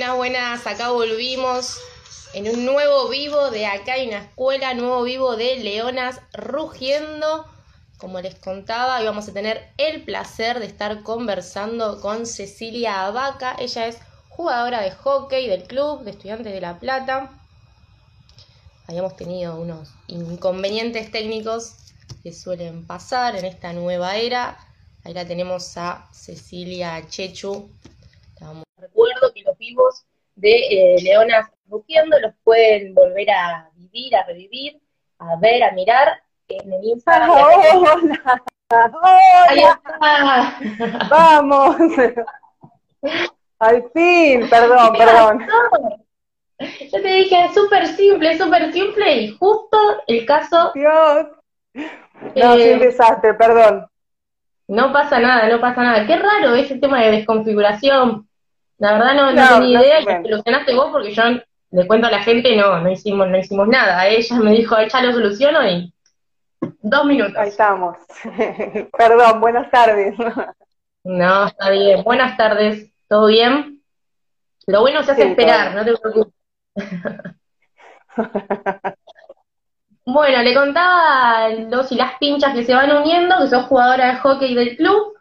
Buenas, buenas, acá volvimos en un nuevo vivo de acá hay una escuela, nuevo vivo de Leonas Rugiendo. Como les contaba, íbamos a tener el placer de estar conversando con Cecilia Abaca. Ella es jugadora de hockey del club de estudiantes de La Plata. Habíamos tenido unos inconvenientes técnicos que suelen pasar en esta nueva era. Ahí la tenemos a Cecilia Chechu. Recuerdo que los vivos de eh, Leonas Rugiendo los pueden volver a vivir, a revivir, a ver, a mirar en el Instagram. ¡Hola! ¡Hola! ¡Vamos! Al fin, perdón, perdón. Yo te dije, es súper simple, súper simple y justo el caso... Dios. No, eh, un desastre, perdón. No pasa nada, no pasa nada. Qué raro ese tema de desconfiguración. La verdad no, no, tenía idea, que solucionaste vos porque yo le cuento a la gente, no, no hicimos, no hicimos nada. Ella me dijo, ya lo soluciono y dos minutos. Ahí estamos. Perdón, buenas tardes. no, está bien. Buenas tardes, ¿todo bien? Lo bueno se hace esperar, no te preocupes. bueno, le contaba los y las pinchas que se van uniendo, que sos jugadora de hockey del club.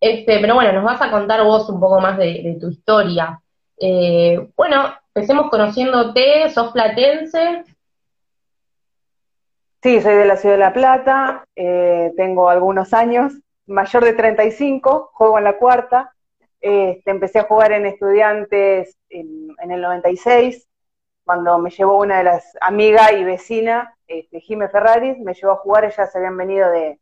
Este, pero bueno, nos vas a contar vos un poco más de, tu historia. Eh, bueno, empecemos conociéndote, sos platense. Sí, soy de la ciudad de La Plata, eh, tengo algunos años, mayor de 35, juego en la cuarta. Este, empecé a jugar en estudiantes en, el 96, cuando me llevó una de las amigas y vecina, este, Jime Ferraris, me llevó a jugar, ellas habían venido de,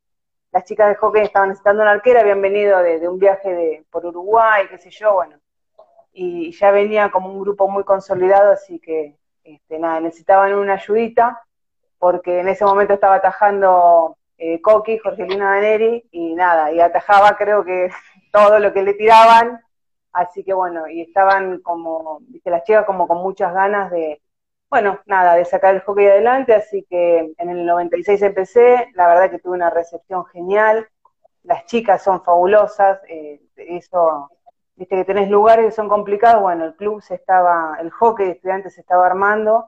las chicas de hockey estaban necesitando una arquera, habían venido de, un viaje de, por Uruguay, qué sé yo, bueno, y ya venía como un grupo muy consolidado, así que este, nada, necesitaban una ayudita, porque en ese momento estaba atajando eh, Coqui, Jorgelina Daneri, y nada, y atajaba creo que todo lo que le tiraban, así que bueno, y estaban como, viste, las chicas como con muchas ganas de, bueno, nada, de sacar el hockey adelante, así que en el 96 empecé, la verdad que tuve una recepción genial, las chicas son fabulosas, eh, eso, viste que tenés lugares que son complicados, bueno, el club se estaba, el hockey de estudiantes se estaba armando,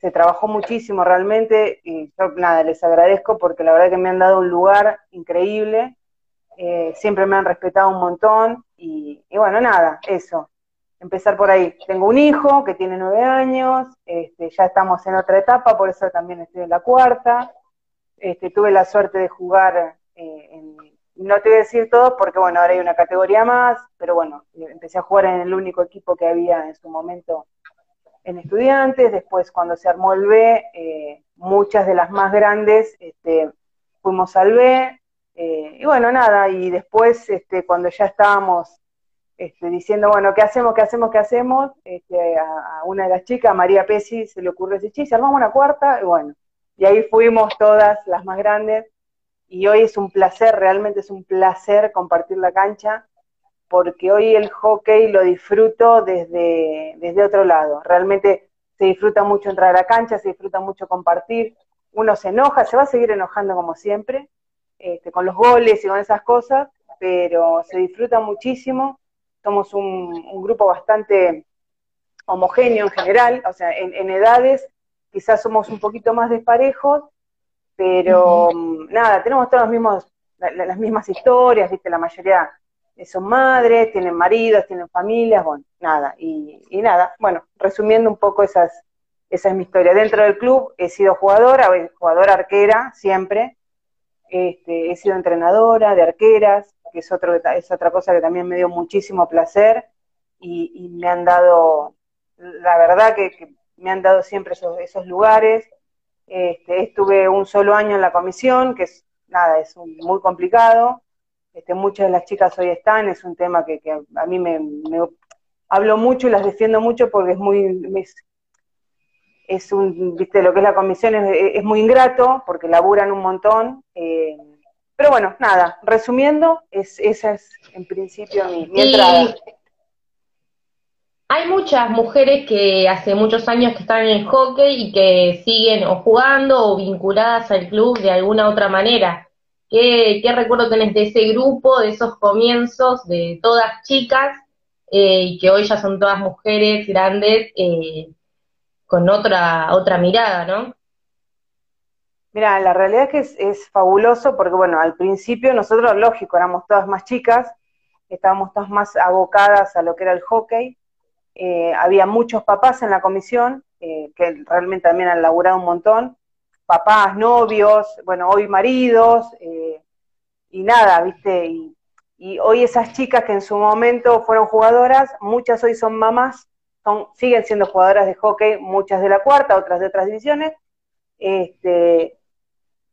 se trabajó muchísimo realmente, y yo nada, les agradezco porque la verdad que me han dado un lugar increíble, eh, siempre me han respetado un montón, y bueno, nada, eso, empezar por ahí. Tengo un hijo que tiene nueve años, este, ya estamos en otra etapa, por eso también estoy en la cuarta. Este, tuve la suerte de jugar, eh, en, no te voy a decir todo porque bueno, ahora hay una categoría más, pero bueno, empecé a jugar en el único equipo que había en su momento en estudiantes, después cuando se armó el B, eh, muchas de las más grandes este, fuimos al B, eh, y bueno, nada, y después este, cuando ya estábamos este, diciendo, bueno, ¿qué hacemos, qué hacemos, qué hacemos? Este, a, una de las chicas, María Pesi, se le ocurrió decir, sí, armamos una cuarta, y bueno, y ahí fuimos todas las más grandes, y hoy es un placer, realmente es un placer compartir la cancha, porque hoy el hockey lo disfruto desde, desde otro lado, realmente se disfruta mucho entrar a la cancha, se disfruta mucho compartir, uno se enoja, se va a seguir enojando como siempre, este, con los goles y con esas cosas, pero se disfruta muchísimo somos un, grupo bastante homogéneo en general, o sea, en, edades quizás somos un poquito más desparejos, pero mm, nada, tenemos todos los mismos, las mismas historias, viste, la mayoría son madres, tienen maridos, tienen familias, bueno, nada, y, nada, bueno, resumiendo un poco esas, esa es mi historia. Dentro del club he sido jugadora, jugadora arquera siempre, este, he sido entrenadora de arqueras, que es, otro, es otra cosa que también me dio muchísimo placer y, me han dado, la verdad que, me han dado siempre esos, lugares. Este, estuve un solo año en la comisión, que es nada, es muy complicado. Este, muchas de las chicas hoy están, es un tema que, a mí me, hablo mucho y las defiendo mucho porque es muy, es, un, viste, lo que es la comisión es, es muy ingrato porque laburan un montón. Eh, pero bueno, nada, resumiendo, es, esa es en principio mi, entrada. Hay muchas mujeres que hace muchos años que están en el hockey y que siguen o jugando o vinculadas al club de alguna otra manera. ¿Qué, qué recuerdo tenés de ese grupo, de esos comienzos, de todas chicas eh, y que hoy ya son todas mujeres grandes eh, con otra, otra mirada, ¿no? Mira, la realidad es que es, fabuloso porque, bueno, al principio nosotros, lógico, éramos todas más chicas, estábamos todas más abocadas a lo que era el hockey. Eh, había muchos papás en la comisión que realmente también han laburado un montón. Papás, novios, bueno, hoy maridos, y nada, ¿viste? Y, y, hoy esas chicas que en su momento fueron jugadoras, muchas hoy son mamás, son, siguen siendo jugadoras de hockey, muchas de la cuarta, otras de otras divisiones. Este,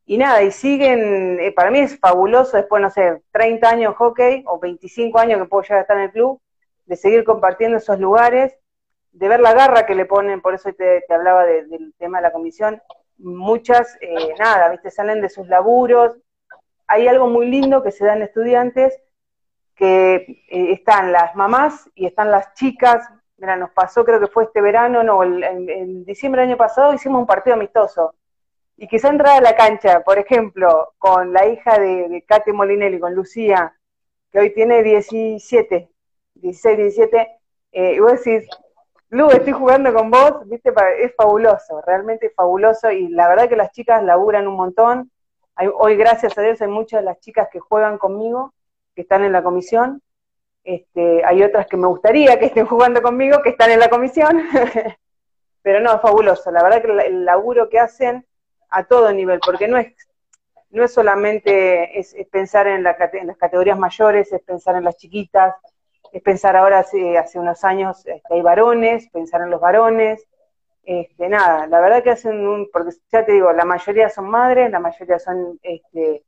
y nada, y siguen, eh, para mí es fabuloso después, no sé, 30 años de hockey o 25 años que puedo llegar a estar en el club, de seguir compartiendo esos lugares, de ver la garra que le ponen, por eso te, te hablaba del tema de la comisión, muchas, eh, nada, viste, salen de sus laburos, hay algo muy lindo que se da en estudiantes, que eh, están las mamás y están las chicas. Mira, nos pasó, creo que fue este verano, no, en, diciembre del año pasado hicimos un partido amistoso. Y quizá entrar a la cancha, por ejemplo, con la hija de, de Kate Molinelli, con Lucía, que hoy tiene 17, 16, 17, y vos decís, Lu, estoy jugando con vos, viste, es fabuloso, realmente es fabuloso, y la verdad que las chicas laburan un montón, hoy, gracias a Dios, hay muchas de las chicas que juegan conmigo, que están en la comisión. Este, hay otras que me gustaría que estén jugando conmigo, que están en la comisión. Pero no, es fabuloso. La verdad que el laburo que hacen a todo nivel, porque no es, no es solamente es, pensar en, las categorías mayores, es pensar en las chiquitas, es pensar ahora hace, hace unos años este, hay varones, pensar en los varones, este, nada, la verdad que hacen un, porque ya te digo, la mayoría son madres, la mayoría son, este,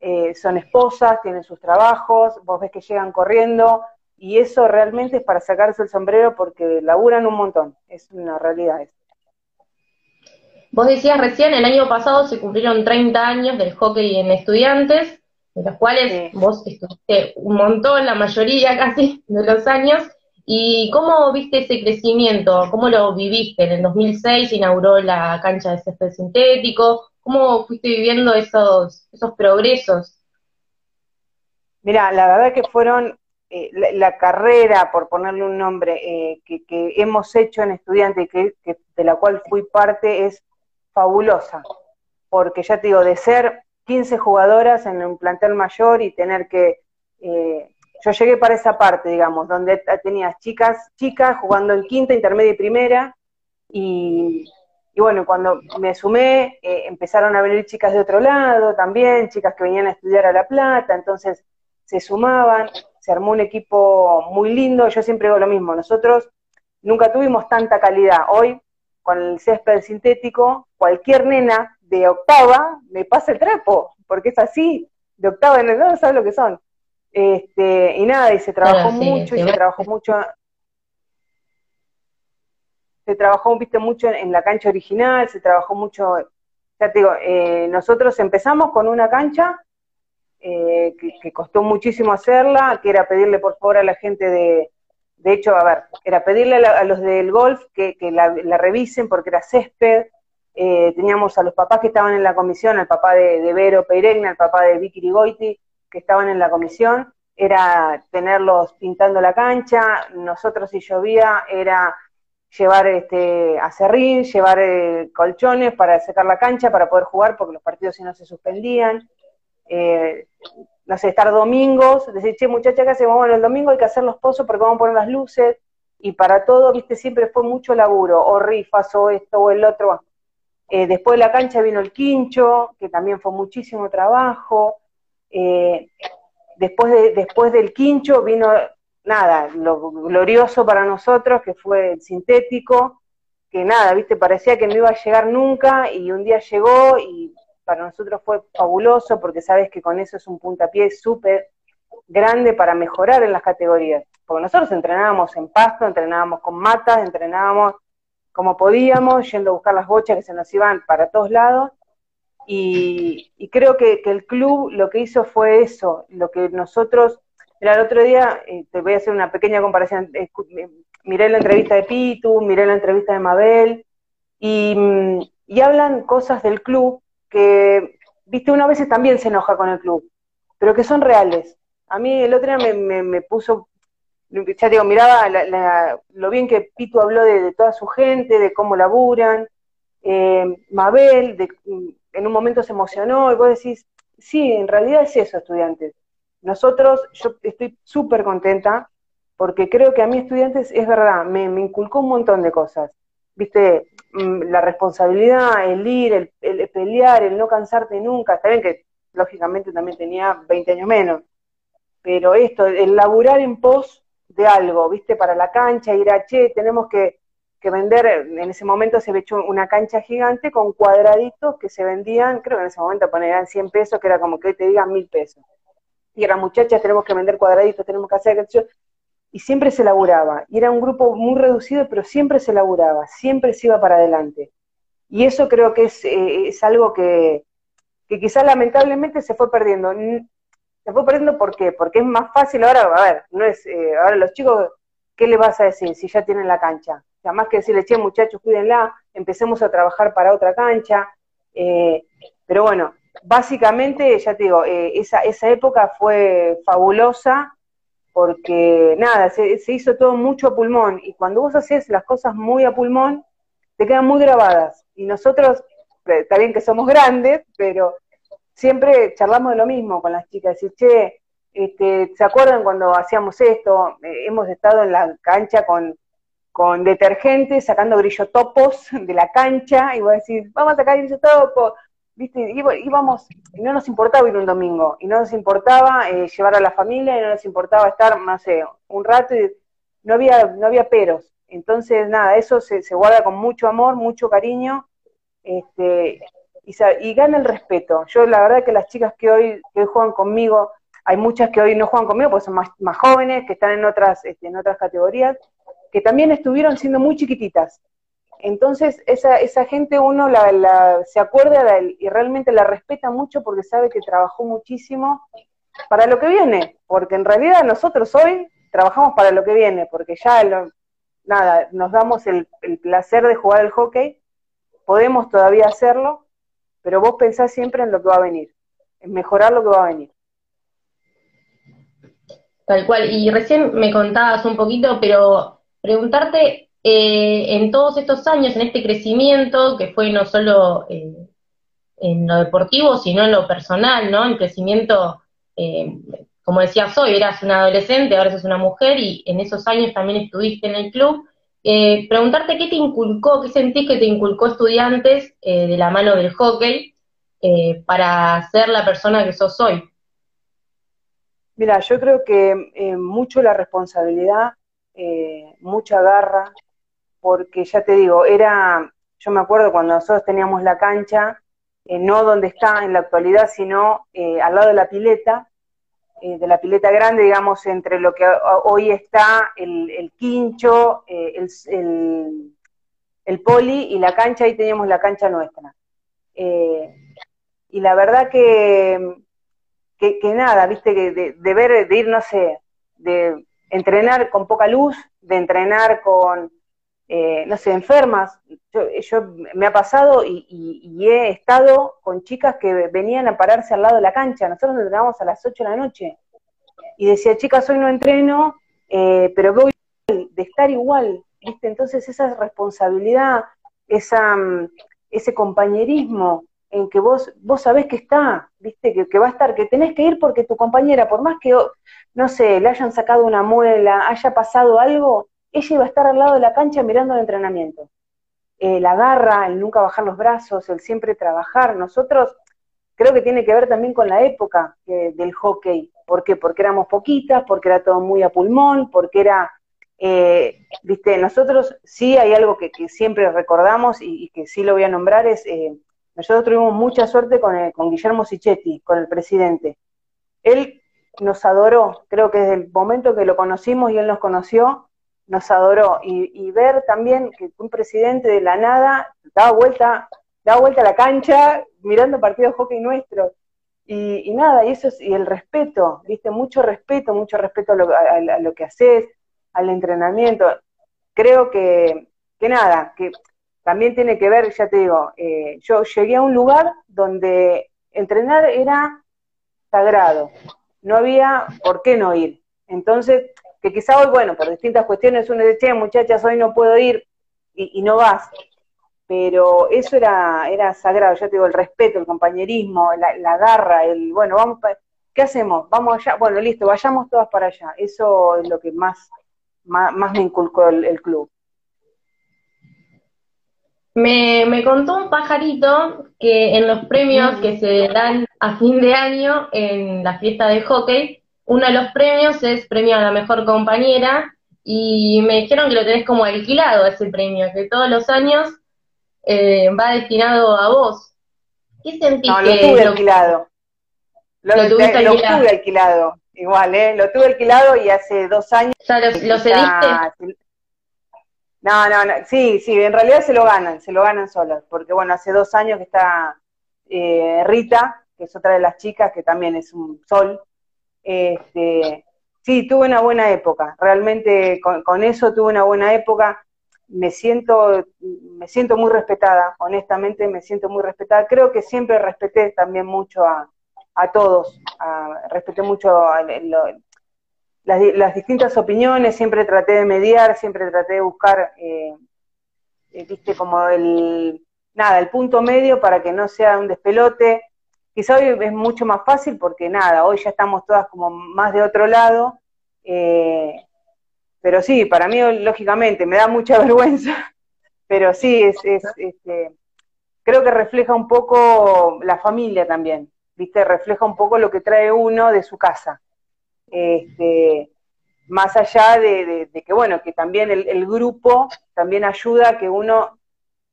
eh, son esposas, tienen sus trabajos, vos ves que llegan corriendo, y eso realmente es para sacarse el sombrero porque laburan un montón, es una realidad. Vos decías recién, el año pasado se cumplieron 30 años del hockey en estudiantes, de los cuales vos estuviste un montón, la mayoría casi de los años, ¿Y cómo viste ese crecimiento? ¿Cómo lo viviste? En el 2006 inauguró la cancha de césped sintético. ¿Cómo fuiste viviendo esos, esos progresos? Mira, la verdad que fueron eh, la, carrera, por ponerle un nombre, eh, que, hemos hecho en estudiante, que, que, de la cual fui parte, es fabulosa. Porque ya te digo, de ser 15 jugadoras en un plantel mayor y tener que eh, yo llegué para esa parte, digamos, donde tenías chicas, chicas jugando en quinta, intermedia y primera, y, bueno, cuando me sumé, eh, empezaron a venir chicas de otro lado también, chicas que venían a estudiar a La Plata, entonces se sumaban, se armó un equipo muy lindo, yo siempre digo lo mismo, nosotros nunca tuvimos tanta calidad, hoy con el césped sintético, cualquier nena de octava me pasa el trapo, porque es así, de octava en el no sabe lo que son. Este, y nada, y se trabajó mucho, y se trabajó mucho, se trabajó, viste, mucho en, la cancha original, se trabajó mucho, ya te digo, eh, nosotros empezamos con una cancha eh, que, costó muchísimo hacerla, que era pedirle por favor a la gente de, de hecho, a ver, era pedirle a, los del golf que, la, revisen porque era césped, eh, teníamos a los papás que estaban en la comisión, al papá de, de Vero Peiregna, al papá de Vicky Rigoiti, que estaban en la comisión, era tenerlos pintando la cancha, nosotros si llovía era llevar este acerrín, llevar eh, colchones para secar la cancha, para poder jugar, porque los partidos si no se suspendían. Eh, no sé, estar domingos, decir, che, muchacha, ¿qué hacemos? Bueno, el domingo hay que hacer los pozos porque vamos a poner las luces, y para todo, viste, siempre fue mucho laburo, o rifas, o esto, o el otro. Eh, después de la cancha vino el quincho, que también fue muchísimo trabajo. Eh, después, de, después del quincho vino, nada, lo glorioso para nosotros, que fue el sintético, que nada, viste, parecía que no iba a llegar nunca y un día llegó y para nosotros fue fabuloso porque sabes que con eso es un puntapié súper grande para mejorar en las categorías. Porque nosotros entrenábamos en pasto, entrenábamos con matas, entrenábamos como podíamos, yendo a buscar las bochas que se nos iban para todos lados, y, creo que, el club lo que hizo fue eso, lo que nosotros, mira, el otro día, eh, te voy a hacer una pequeña comparación, miré la entrevista de Pitu, miré la entrevista de Mabel, y, hablan cosas del club que, viste, uno a veces también se enoja con el club, pero que son reales. A mí el otro día me, me, puso, ya digo, miraba lo bien que Pitu habló de, toda su gente, de cómo laburan, eh, Mabel, de, en un momento se emocionó, y vos decís, sí, en realidad es eso, estudiantes. Nosotros, yo estoy súper contenta, porque creo que a mí estudiantes, es verdad, me, inculcó un montón de cosas. Viste, mm, la responsabilidad, el ir, el, el pelear, el no cansarte nunca, está bien que lógicamente también tenía 20 años menos, pero esto, el laburar en pos de algo, ¿viste? Para la cancha, ir a, che, tenemos que, vender, en ese momento se había hecho una cancha gigante con cuadraditos que se vendían, creo que en ese momento ponían 100 pesos, que era como que te digan mil pesos. Y eran muchachas, tenemos que vender cuadraditos, tenemos que hacer y siempre se laburaba. Y era un grupo muy reducido, pero siempre se laburaba, siempre se iba para adelante. Y eso creo que es, eh, es algo que, que quizás lamentablemente se fue perdiendo. Se fue perdiendo ¿por qué? Porque es más fácil ahora, a ver, no es, eh, ahora los chicos, ¿qué le vas a decir si ya tienen la cancha? O más que decirle, che, muchachos, cuídenla, empecemos a trabajar para otra cancha. Eh, pero bueno, básicamente, ya te digo, eh, esa, esa época fue fabulosa porque, nada, se, se hizo todo mucho a pulmón y cuando vos haces las cosas muy a pulmón, te quedan muy grabadas. Y nosotros está bien que somos grandes, pero siempre charlamos de lo mismo con las chicas, decir, che, este, ¿se acuerdan cuando hacíamos esto? Eh, hemos estado en la cancha con, con detergente, sacando grillotopos de la cancha, y vos decís, vamos a sacar grillotopos, ¿viste? Y íbamos, y no nos importaba ir un domingo, y no nos importaba eh, llevar a la familia, y no nos importaba estar, no sé, un rato, y no había, no había peros. Entonces, nada, eso se, se guarda con mucho amor, mucho cariño, este, y, gana el respeto. Yo la verdad que las chicas que hoy, que juegan conmigo, hay muchas que hoy no juegan conmigo porque son más, más jóvenes, que están en otras, este, otras categorías, que también estuvieron siendo muy chiquititas. Entonces, esa, esa gente uno la, se acuerda y realmente la respeta mucho porque sabe que trabajó muchísimo para lo que viene, porque en realidad nosotros hoy trabajamos para lo que viene, porque ya nada, nos damos el, el placer de jugar al hockey, podemos todavía hacerlo, pero vos pensás siempre en lo que va a venir, en mejorar lo que va a venir. Tal cual, y recién me contabas un poquito, pero preguntarte eh, en todos estos años, en este crecimiento, que fue no solo eh, en lo deportivo, sino en lo personal, ¿no? El crecimiento, eh, como decías hoy, eras una adolescente, ahora sos una mujer, y en esos años también estuviste en el club. Eh, preguntarte qué te inculcó, qué sentís que te inculcó estudiantes eh, de la mano del hockey eh, para ser la persona que sos hoy. Mira, yo creo que mucho la responsabilidad, mucha garra, porque ya te digo, era, yo me acuerdo cuando nosotros teníamos la cancha, no donde está en la actualidad, sino al lado de la pileta, eh, de la pileta grande, digamos, entre lo que hoy está el, quincho, eh, el, poli y la cancha, ahí teníamos la cancha nuestra. Eh, y la verdad que, que, nada, viste, que de, ver, de ir, no sé, de entrenar con poca luz, de entrenar con, no sé, enfermas. Yo, me ha pasado y, y, he estado con chicas que venían a pararse al lado de la cancha. Nosotros entrenábamos a las 8 de la noche. Y decía, chicas, hoy no entreno, eh, pero voy de estar igual. ¿viste? Entonces esa responsabilidad, esa, mm, ese compañerismo en que vos, vos sabés que está, ¿viste? Que, que va a estar, que tenés que ir porque tu compañera, por más que, no sé, le hayan sacado una muela, haya pasado algo, ella iba a estar al lado de la cancha mirando el entrenamiento. Eh, la garra, el nunca bajar los brazos, el siempre trabajar. Nosotros creo que tiene que ver también con la época eh, del hockey. ¿Por qué? Porque éramos poquitas, porque era todo muy a pulmón, porque era, eh, viste, nosotros sí hay algo que, siempre recordamos y, que sí lo voy a nombrar, es, nosotros tuvimos mucha suerte con, con Guillermo Sichetti, con el presidente. Él nos adoró, creo que desde el momento que lo conocimos y él nos conoció, nos adoró. Y, ver también que un presidente de la nada daba vuelta, daba vuelta a la cancha mirando partidos de hockey nuestro. Y, nada, y eso es, y el respeto, viste, mucho respeto, mucho respeto a lo, que haces, al entrenamiento. Creo que, que nada, que también tiene que ver, ya te digo, eh, yo llegué a un lugar donde entrenar era sagrado, no había por qué no ir. Entonces, que quizá hoy, bueno, por distintas cuestiones uno dice, che, muchachas, hoy no puedo ir y, no vas. Pero eso era, era sagrado, ya te digo, el respeto, el compañerismo, la, garra, el, bueno, vamos, ¿qué hacemos? Vamos allá, bueno, listo, vayamos todas para allá. Eso es lo que más, más, me inculcó el club. Me, me, contó un pajarito que en los premios que se dan a fin de año en la fiesta de hockey, uno de los premios es premio a la mejor compañera y me dijeron que lo tenés como alquilado ese premio, que todos los años eh, va destinado a vos. ¿Qué sentís? No, lo tuve alquilado. Lo, lo, tuviste alquilado. lo tuve alquilado, igual, ¿eh? Lo tuve alquilado y hace dos años... O sea, ¿lo, cediste? No, no, no, sí, sí, en realidad se lo ganan, se lo ganan solos, porque bueno, hace dos años que está eh, Rita, que es otra de las chicas, que también es un sol. Este, sí, tuve una buena época, realmente con, eso tuve una buena época. Me siento, me siento muy respetada, honestamente me siento muy respetada. Creo que siempre respeté también mucho a, a todos, respeté mucho a, las, distintas opiniones, siempre traté de mediar, siempre traté de buscar, eh, eh, viste, como el, nada, el punto medio para que no sea un despelote. Quizá hoy es mucho más fácil porque nada, hoy ya estamos todas como más de otro lado, eh, pero sí, para mí lógicamente me da mucha vergüenza, pero sí, es, es este, creo que refleja un poco la familia también, viste, refleja un poco lo que trae uno de su casa este, más allá de, que, bueno, que también el, grupo también ayuda a que uno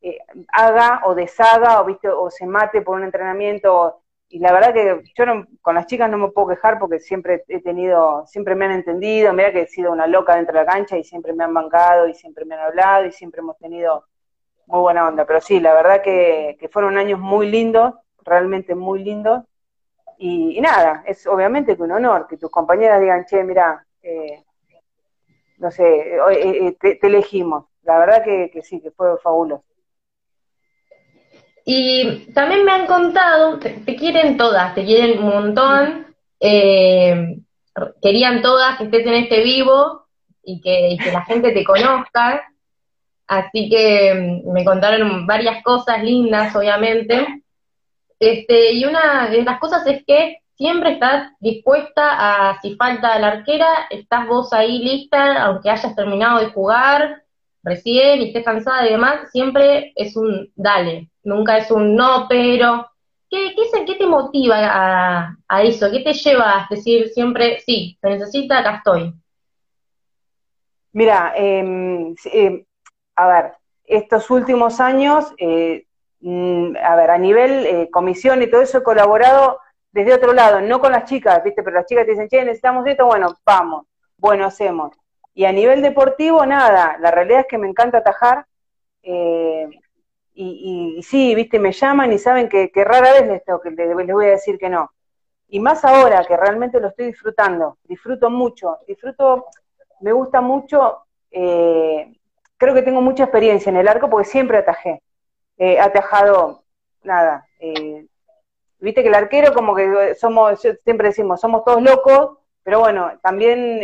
eh, haga o deshaga o, ¿viste? o se mate por un entrenamiento. Y la verdad que yo con las chicas no me puedo quejar porque siempre he tenido, siempre me han entendido, mira que he sido una loca dentro de la cancha y siempre me han bancado y siempre me han hablado y siempre hemos tenido muy buena onda. Pero sí, la verdad que, que fueron años muy lindos, realmente muy lindos. Y, nada, es obviamente que un honor que tus compañeras digan, che, mira, eh, no sé, eh, eh, te, elegimos. La verdad que, sí, que fue fabuloso. Y también me han contado, te, quieren todas, te quieren un montón, querían todas que estés en este vivo y que, y que la gente te conozca. Así que mm, me contaron varias cosas lindas, obviamente. Este, y una de las cosas es que siempre estás dispuesta a, si falta la arquera, estás vos ahí lista, aunque hayas terminado de jugar recién y estés cansada y demás, siempre es un dale, nunca es un no, pero. ¿Qué, qué, qué te motiva a, eso? ¿Qué te lleva a decir siempre, sí, se necesita, acá estoy? Mira, em, a ver, estos últimos años eh, Mm, a ver, a nivel eh, comisión y todo eso he colaborado desde otro lado, no con las chicas, ¿viste? Pero las chicas te dicen, che, necesitamos esto, bueno, vamos, bueno, hacemos. Y a nivel deportivo, nada, la realidad es que me encanta atajar, eh, y, sí, ¿viste? Me llaman y saben que, rara vez les, tengo que, les, voy a decir que no. Y más ahora que realmente lo estoy disfrutando, disfruto mucho, disfruto, me gusta mucho, eh, creo que tengo mucha experiencia en el arco porque siempre atajé atajado, nada, eh, viste que el arquero como que somos, siempre decimos, somos todos locos, pero bueno, también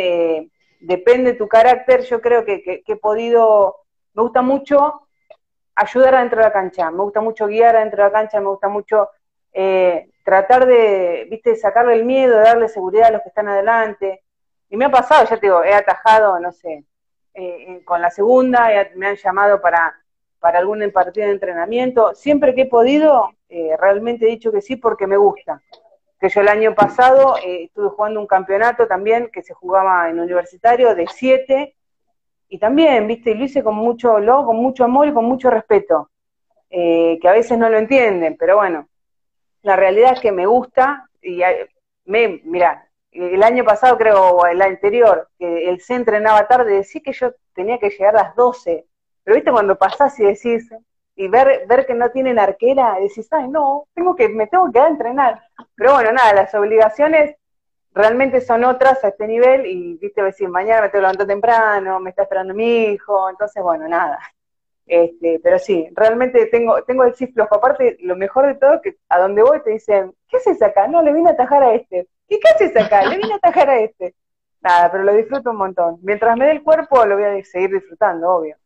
depende de tu carácter, yo creo que, he podido, me gusta mucho ayudar adentro de la cancha, me gusta mucho guiar adentro de la cancha, me gusta mucho tratar de, viste, sacarle el miedo, darle seguridad a los que están adelante. Y me ha pasado, ya te digo, he atajado, no sé, con la segunda, me han llamado para para algún partido de entrenamiento. Siempre que he podido, eh, realmente he dicho que sí porque me gusta. Que yo el año pasado eh, estuve jugando un campeonato también que se jugaba en universitario de siete y también, viste, y lo hice con mucho lo, con mucho amor y con mucho respeto, eh, que a veces no lo entienden, pero bueno, la realidad es que me gusta y me, mira, el año pasado creo, o el anterior, que el se entrenaba tarde, decía que yo tenía que llegar a las 12 pero viste cuando pasás y decís, y ver, ver que no tienen arquera, decís, ay no, tengo que, me tengo que dar a entrenar. Pero bueno, nada, las obligaciones realmente son otras a este nivel, y viste, decir, mañana me tengo que levantar temprano, me está esperando mi hijo, entonces bueno, nada. Este, pero sí, realmente tengo, tengo el chip flojo. Aparte, lo mejor de todo que a donde voy te dicen, ¿qué haces acá? No, le vine a atajar a este. ¿Y qué haces acá? Le vine a atajar a este. nada, pero lo disfruto un montón. Mientras me dé el cuerpo, lo voy a seguir disfrutando, obvio.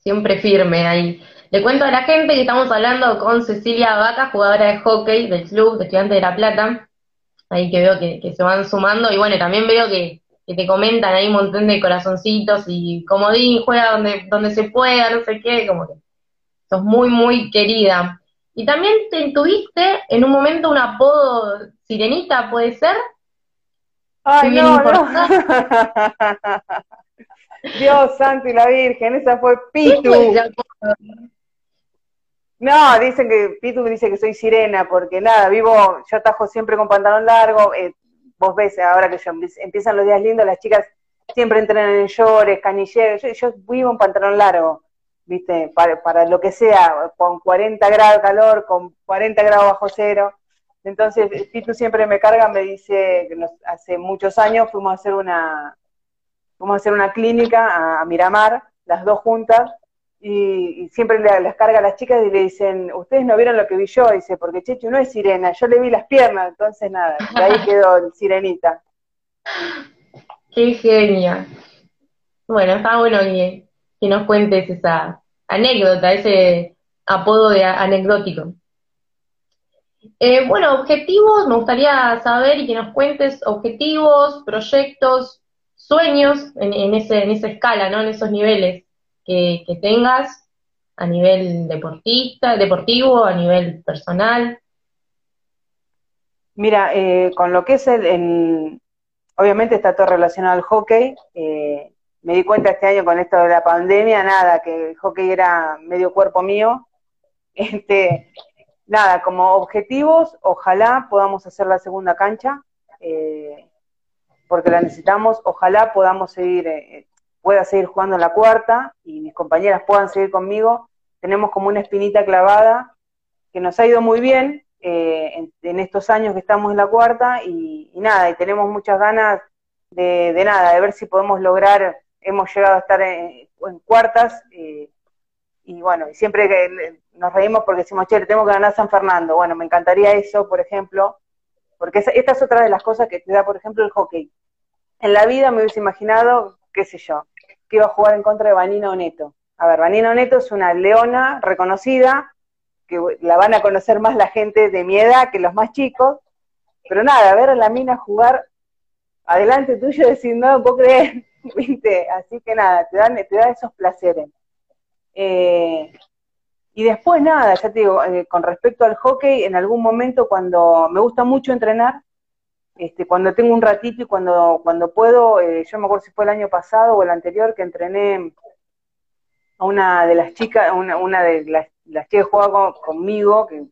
Siempre firme ahí. Le cuento a la gente que estamos hablando con Cecilia Vaca, jugadora de hockey del club de Estudiantes de La Plata. Ahí que veo que, se van sumando. Y bueno, también veo que, te comentan ahí un montón de corazoncitos y comodín, juega donde, donde se pueda, no sé qué, como que sos muy, muy querida. Y también te tuviste en un momento un apodo sirenita, ¿puede ser? Ay, no, no. Dios santo y la Virgen, esa fue Pitu. No, dicen que Pitu me dice que soy sirena, porque nada, vivo, yo atajo siempre con pantalón largo, eh, vos ves ahora que yo, empiezan los días lindos, las chicas siempre entrenan en llores, canilleros, yo, vivo en pantalón largo, viste, para, para lo que sea, con 40 grados de calor, con 40 grados bajo cero, entonces, Pitu siempre me carga, me dice que hace muchos años fuimos a hacer una, fuimos a hacer una clínica a, Miramar, las dos juntas, y, siempre les carga a las chicas y le dicen, ustedes no vieron lo que vi yo, dice, porque Chechu no es sirena, yo le vi las piernas, entonces nada, de ahí quedó el sirenita. Qué genia. Bueno, está bueno que, que nos cuentes esa anécdota, ese apodo de anecdótico. Eh, bueno, objetivos, me gustaría saber y que nos cuentes objetivos, proyectos, sueños en, ese, en esa escala, ¿no? En esos niveles que, tengas a nivel deportista, deportivo, a nivel personal. Mira, eh, con lo que es el, obviamente está todo relacionado al hockey. Eh, me di cuenta este año con esto de la pandemia, nada, que el hockey era medio cuerpo mío. Este, nada, como objetivos, ojalá podamos hacer la segunda cancha, eh, porque la necesitamos, ojalá podamos seguir, eh, pueda seguir jugando en la cuarta y mis compañeras puedan seguir conmigo. Tenemos como una espinita clavada que nos ha ido muy bien eh, en, estos años que estamos en la cuarta y, nada, y tenemos muchas ganas de, nada, de ver si podemos lograr, hemos llegado a estar en, cuartas y bueno, y siempre que nos reímos porque decimos, che, tenemos que ganar San Fernando. Bueno, me encantaría eso, por ejemplo, porque esta es otra de las cosas que te da, por ejemplo, el hockey. En la vida me hubiese imaginado, qué sé yo, que iba a jugar en contra de Vanina Oneto. A ver, Vanina Oneto es una leona reconocida, que la van a conocer más la gente de mi edad que los más chicos, pero nada, ver a la mina jugar adelante tuyo decir, no, puedo creer, ¿viste? Así que nada, te dan, te da esos placeres. Eh, y después nada, ya te digo, eh, con respecto al hockey, en algún momento cuando me gusta mucho entrenar, este, cuando tengo un ratito y cuando, cuando puedo, eh, yo me acuerdo si fue el año pasado o el anterior que entrené a una de las chicas, una, una de las, las que jugaba conmigo, que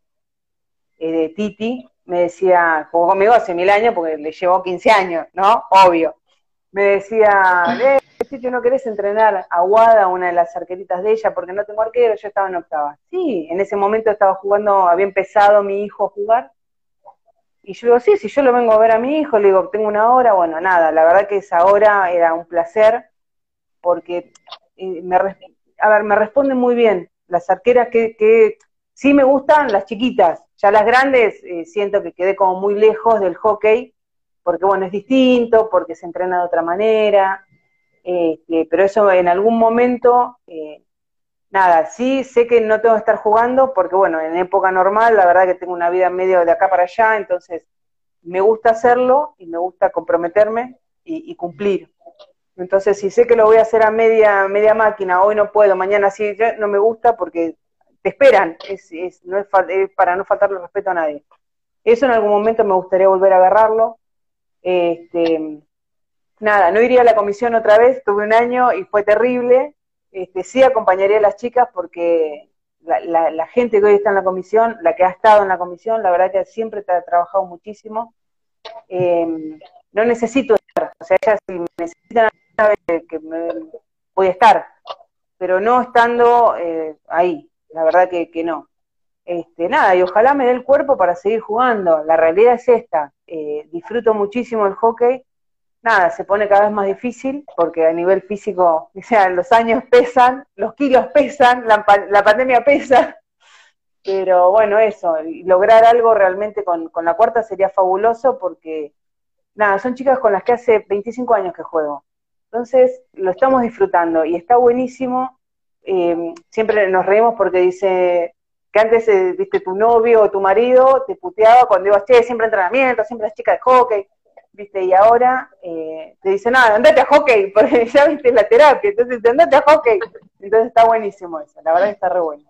de Titi, me decía, jugó conmigo hace mil años porque le llevó 15 años, ¿no? Obvio. Me decía, si no querés entrenar a Guada, una de las arqueritas de ella, porque no tengo arquero, yo estaba en octava. Sí, en ese momento estaba jugando, había empezado mi hijo a jugar. Y yo digo, sí, si yo lo vengo a ver a mi hijo, le digo, tengo una hora, bueno, nada, la verdad que esa hora era un placer, porque eh, me, a ver, me responden muy bien. Las arqueras que, que sí me gustan, las chiquitas, ya las grandes eh, siento que quedé como muy lejos del hockey, porque bueno, es distinto, porque se entrena de otra manera, este, pero eso en algún momento, eh, nada, sí sé que no tengo que estar jugando, porque bueno, en época normal, la verdad que tengo una vida medio de acá para allá, entonces me gusta hacerlo y me gusta comprometerme y, cumplir. Entonces, si sé que lo voy a hacer a media, media máquina, hoy no puedo, mañana sí, no me gusta porque te esperan, es, es, no es, para no faltarle respeto a nadie. Eso en algún momento me gustaría volver a agarrarlo. Este, nada, no iría a la comisión otra vez, tuve un año y fue terrible. Este, sí acompañaría a las chicas porque la, gente que hoy está en la comisión, la que ha estado en la comisión, la verdad que siempre ha trabajado muchísimo. Em, no necesito estar, o sea, ellas si necesitan que me, voy a estar, pero no estando eh, ahí, la verdad que, que no. Este, nada, y ojalá me dé el cuerpo para seguir jugando. La realidad es esta, eh, disfruto muchísimo el hockey, nada, se pone cada vez más difícil porque a nivel físico, o sea, los años pesan, los kilos pesan, la, pandemia pesa, pero bueno, eso, lograr algo realmente con, la cuarta sería fabuloso porque, nada, son chicas con las que hace 25 años que juego. Entonces, lo estamos disfrutando y está buenísimo. Eh, siempre nos reímos porque dice que antes, eh, viste, tu novio o tu marido te puteaba cuando ibas, che, siempre entrenamiento, siempre las chicas de hockey, viste, y ahora eh, te dice, nada, andate a hockey, porque ya viste la terapia, entonces andate a hockey. Entonces está buenísimo eso, la verdad está re bueno.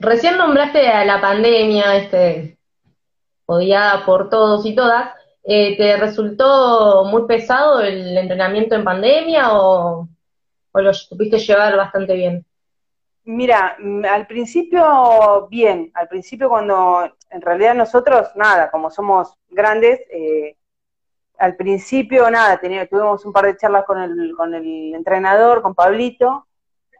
Recién nombraste a la pandemia, este, odiada por todos y todas. Eh, ¿Te resultó muy pesado el entrenamiento en pandemia o, o lo supiste llevar bastante bien? Mira, mm, al principio bien, al principio cuando en realidad nosotros, nada, como somos grandes, eh, al principio nada, tuvimos un par de charlas con el, con el entrenador, con Pablito,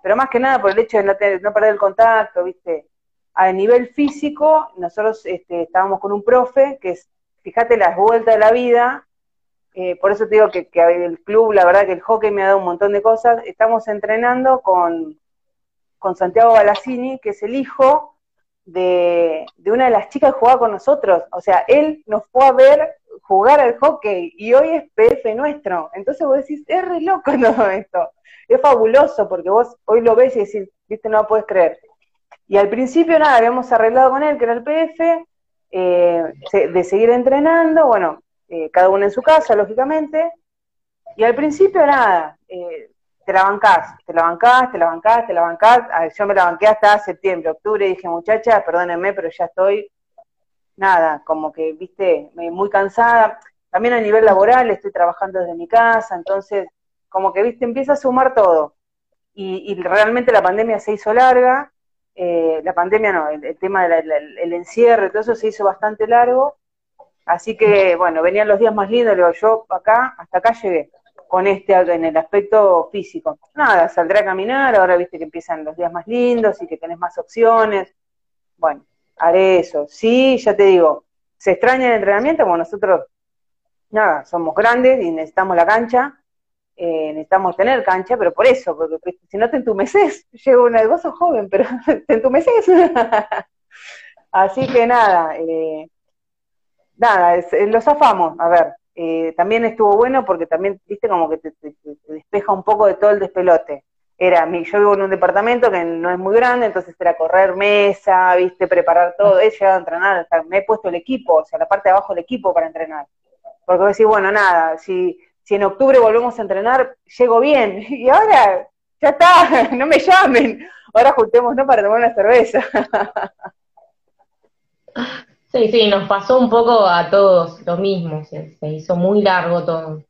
pero más que nada por el hecho de no, no perder el contacto, ¿viste? A nivel físico, nosotros este, estábamos con un profe, que es, fíjate, las vueltas de la vida, eh, por eso te digo que, que, el club, la verdad que el hockey me ha dado un montón de cosas, estamos entrenando con, con Santiago Balassini, que es el hijo de, de, una de las chicas que jugaba con nosotros, o sea, él nos fue a ver jugar al hockey y hoy es PF nuestro, entonces vos decís, es re loco todo esto, es fabuloso porque vos hoy lo ves y decís, viste, no lo puedes creer. Y al principio nada, habíamos arreglado con él, que era el PF, eh, de seguir entrenando, bueno, eh, cada uno en su casa, lógicamente, y al principio nada, eh, te la bancás, te la bancás, te la bancás, te la bancás, yo me la banqué hasta septiembre, octubre, y dije, muchacha, perdónenme, pero ya estoy, nada, como que, viste, muy cansada, también a nivel laboral estoy trabajando desde mi casa, entonces, como que, viste, empieza a sumar todo, y, y realmente la pandemia se hizo larga, eh, la pandemia no, el, tema del encierro, todo eso se hizo bastante largo, así que bueno, venían los días más lindos, digo, yo acá, hasta acá llegué, con este en el aspecto físico. Nada, saldré a caminar, ahora viste que empiezan los días más lindos y que tenés más opciones, bueno, haré eso. Sí, ya te digo, se extraña el entrenamiento, como nosotros, nada, somos grandes y necesitamos la cancha, eh, necesitamos tener cancha, pero por eso, porque pues, si no te entumeces, llego una, vos sos joven, pero te entumeces. Así que nada, eh, nada, eh, lo zafamos, a ver, eh, también estuvo bueno porque también, viste, como que te, despeja un poco de todo el despelote. Era, mi, yo vivo en un departamento que no es muy grande, entonces era correr mesa, viste, preparar todo, he llegado a entrenar, me he puesto el equipo, o sea, la parte de abajo del equipo para entrenar. Porque vos decís, bueno, nada, si si en octubre volvemos a entrenar, llego bien. Y ahora, ya está, no me llamen. Ahora juntémonos para tomar una cerveza. Sí, sí, nos pasó un poco a todos lo mismo, se, hizo muy largo todo.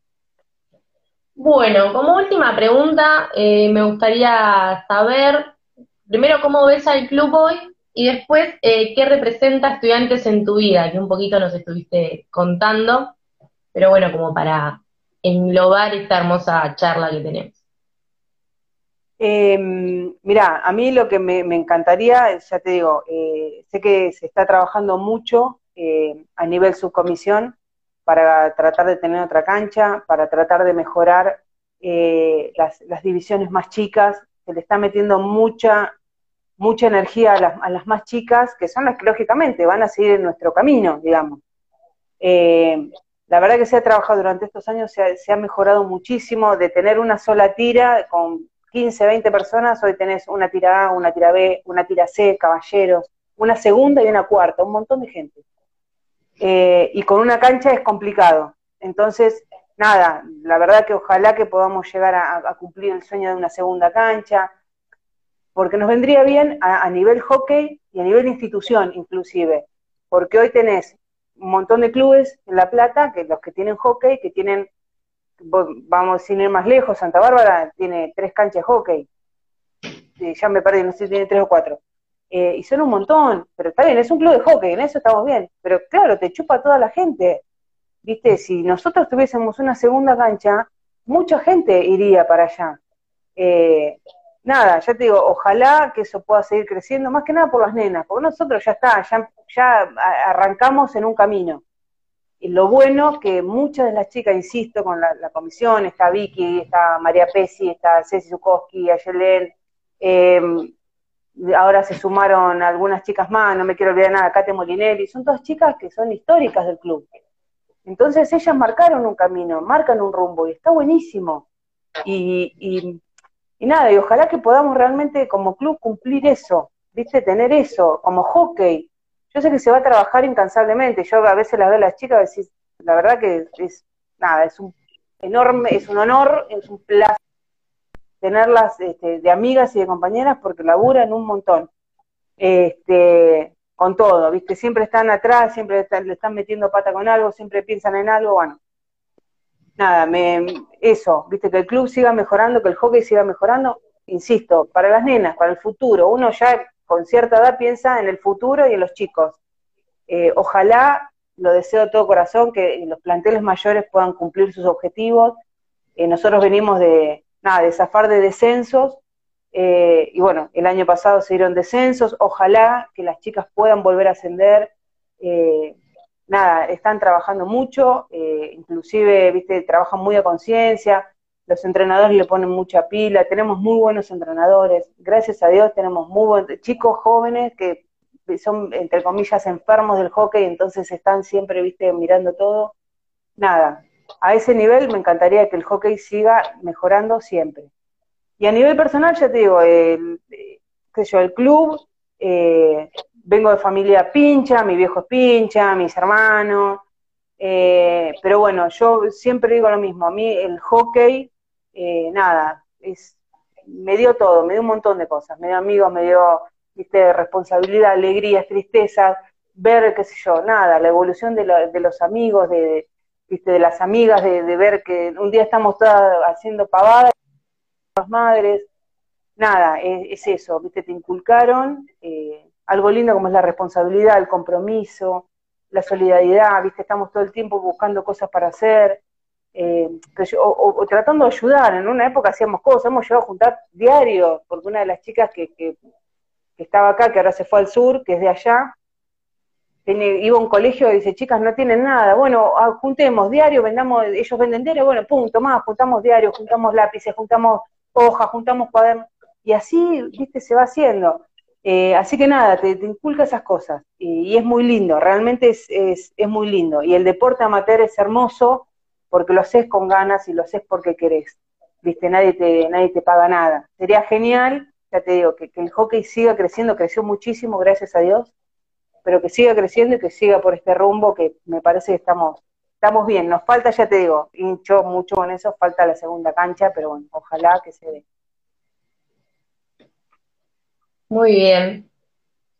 Bueno, como última pregunta, eh, me gustaría saber, primero, cómo ves al club hoy y después, eh, qué representa estudiantes en tu vida, que un poquito nos estuviste contando, pero bueno, como para englobar esta hermosa charla que tenemos? Eh, mira, a mí lo que me, encantaría, ya te digo, eh, sé que se está trabajando mucho eh, a nivel subcomisión para tratar de tener otra cancha, para tratar de mejorar eh, las, divisiones más chicas, se le está metiendo mucha, mucha energía a las, a las, más chicas, que son las que lógicamente van a seguir en nuestro camino, digamos. La verdad que se ha trabajado durante estos años, se ha, mejorado muchísimo, de tener una sola tira con 15, 20 personas, hoy tenés una tira A, una tira B, una tira C, caballeros, una segunda y una cuarta, un montón de gente. Eh, y con una cancha es complicado. Entonces, nada, la verdad que ojalá que podamos llegar a, cumplir el sueño de una segunda cancha, porque nos vendría bien a, a nivel hockey y a nivel institución inclusive, porque hoy tenés un montón de clubes en La Plata, que los que tienen hockey, que tienen, vamos sin ir más lejos, Santa Bárbara tiene tres canchas de hockey, ya me perdí, no sé si tiene tres o cuatro. Eh, y son un montón, pero está bien, es un club de hockey, en eso estamos bien. Pero claro, te chupa toda la gente. Viste, si nosotros tuviésemos una segunda cancha, mucha gente iría para allá. Eh, nada, ya te digo, ojalá que eso pueda seguir creciendo, más que nada por las nenas, porque nosotros ya está, ya, ya arrancamos en un camino. Y lo bueno que muchas de las chicas, insisto, con la, comisión, está Vicky, está María Pesi, está Ceci Zukowski, Ayelen, eh, ahora se sumaron algunas chicas más, no me quiero olvidar nada, Kate Molinelli, son todas chicas que son históricas del club. Entonces ellas marcaron un camino, marcan un rumbo y está buenísimo. Y, y, y nada, y ojalá que podamos realmente como club cumplir eso, ¿viste? Tener eso, como hockey. Yo sé que se va a trabajar incansablemente, yo a veces las veo a las chicas y la verdad que es, nada, es un enorme, es un honor, es un placer tenerlas este, de amigas y de compañeras porque laburan un montón. Este, con todo, ¿viste? Siempre están atrás, siempre le están metiendo pata con algo, siempre piensan en algo, bueno. Nada, me, eso, ¿viste? Que el club siga mejorando, que el hockey siga mejorando, insisto, para las nenas, para el futuro. Uno ya con cierta edad piensa en el futuro y en los chicos. Eh, ojalá, lo deseo de todo corazón, que los planteles mayores puedan cumplir sus objetivos. Eh, nosotros venimos de, nada, de zafar de descensos, eh, y bueno, el año pasado se dieron descensos, ojalá que las chicas puedan volver a ascender. nada, están trabajando mucho, inclusive, viste, trabajan muy a conciencia, los entrenadores le ponen mucha pila, tenemos muy buenos entrenadores, gracias a Dios tenemos muy buenos chicos jóvenes que son, entre comillas, enfermos del hockey, entonces están siempre, viste, mirando todo. Nada, a ese nivel me encantaría que el hockey siga mejorando siempre. Y a nivel personal, ya te digo, el, sé yo, el club, eh, vengo de familia pincha, mi viejo es pincha, mis hermanos, eh, pero bueno, yo siempre digo lo mismo, a mí el hockey eh, nada, es, me dio todo, me dio un montón de cosas, me dio amigos, me dio, viste, responsabilidad, alegrías, tristezas, ver, qué sé yo, nada, la evolución de, los amigos, de, viste, de las amigas, de, ver que un día estamos todas haciendo pavadas, las madres, nada, es, eso, viste, te inculcaron eh, algo lindo como es la responsabilidad, el compromiso, la solidaridad, viste, estamos todo el tiempo buscando cosas para hacer, eh, o, tratando de ayudar. En una época hacíamos cosas, hemos llegado a juntar diario, porque una de las chicas que, estaba acá, que ahora se fue al sur, que es de allá, iba a un colegio y dice, chicas, no tienen nada, bueno, ah, juntemos diario, vendamos, ellos venden diario, bueno, punto, más, juntamos diario, juntamos lápices, juntamos hojas, juntamos cuadernos, y así, viste, se va haciendo. Eh, así que nada, te, inculca esas cosas, y, es muy lindo, realmente es, es muy lindo, y el deporte amateur es hermoso, porque lo haces con ganas y lo haces porque querés. Viste, nadie te, nadie te paga nada. Sería genial, ya te digo, que, el hockey siga creciendo, creció muchísimo, gracias a Dios, pero que siga creciendo y que siga por este rumbo que me parece que estamos, estamos bien. Nos falta, ya te digo, hincho mucho con eso, falta la segunda cancha, pero bueno, ojalá que se dé. Muy bien.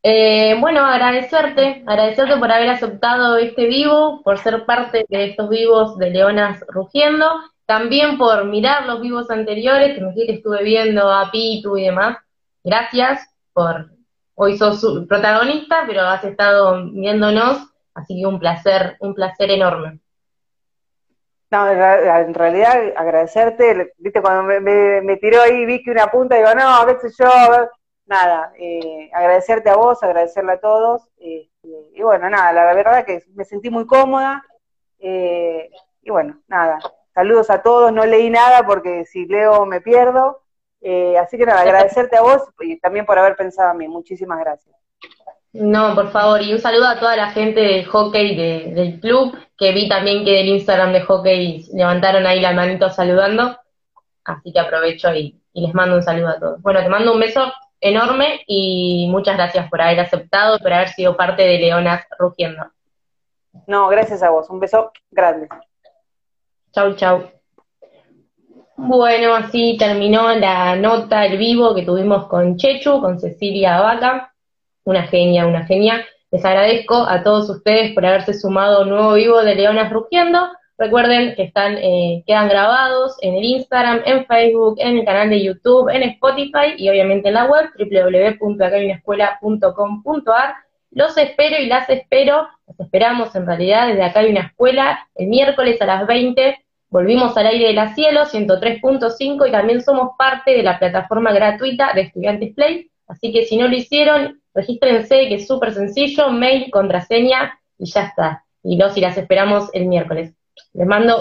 Eh, bueno, agradecerte, agradecerte por haber aceptado este vivo, por ser parte de estos vivos de Leonas Rugiendo, también por mirar los vivos anteriores, que me estuve viendo a Pitu y demás. Gracias por, hoy sos protagonista, pero has estado viéndonos, así que un placer, un placer enorme. No, en realidad agradecerte, viste, cuando me, tiró ahí, vi que una punta, digo, no, a veces yo, nada, eh, agradecerte a vos, agradecerle a todos. Este, y bueno, nada, la verdad que me sentí muy cómoda. Eh, y bueno, nada, saludos a todos. No leí nada porque si leo me pierdo. Eh, así que nada, agradecerte a vos y también por haber pensado en mí. Muchísimas gracias. No, por favor, y un saludo a toda la gente del hockey del club, que vi también que del Instagram de hockey levantaron ahí la manito saludando, así que aprovecho y les mando un saludo a todos. Bueno, te mando un beso enorme y muchas gracias por haber aceptado, por haber sido parte de Leonas Rugiendo. No, gracias a vos. Un beso grande. Chau, chau. Bueno, así terminó la nota, el vivo que tuvimos con Chechu, con Cecilia Vaca. Una genia, una genia. Les agradezco a todos ustedes por haberse sumado a un nuevo vivo de Leonas Rugiendo. Recuerden que están, eh, quedan grabados en el Instagram, en Facebook, en el canal de YouTube, en Spotify y obviamente en la web www.acayunaescuela.com.ar. Los espero y las espero, los esperamos en realidad desde acá hay una escuela el miércoles a las 20. Volvimos al aire de la cielo, 103.5 y también somos parte de la plataforma gratuita de Estudiantes Play. Así que si no lo hicieron, regístrense, que es súper sencillo, mail, contraseña y ya está. Y los y las esperamos el miércoles. Les mando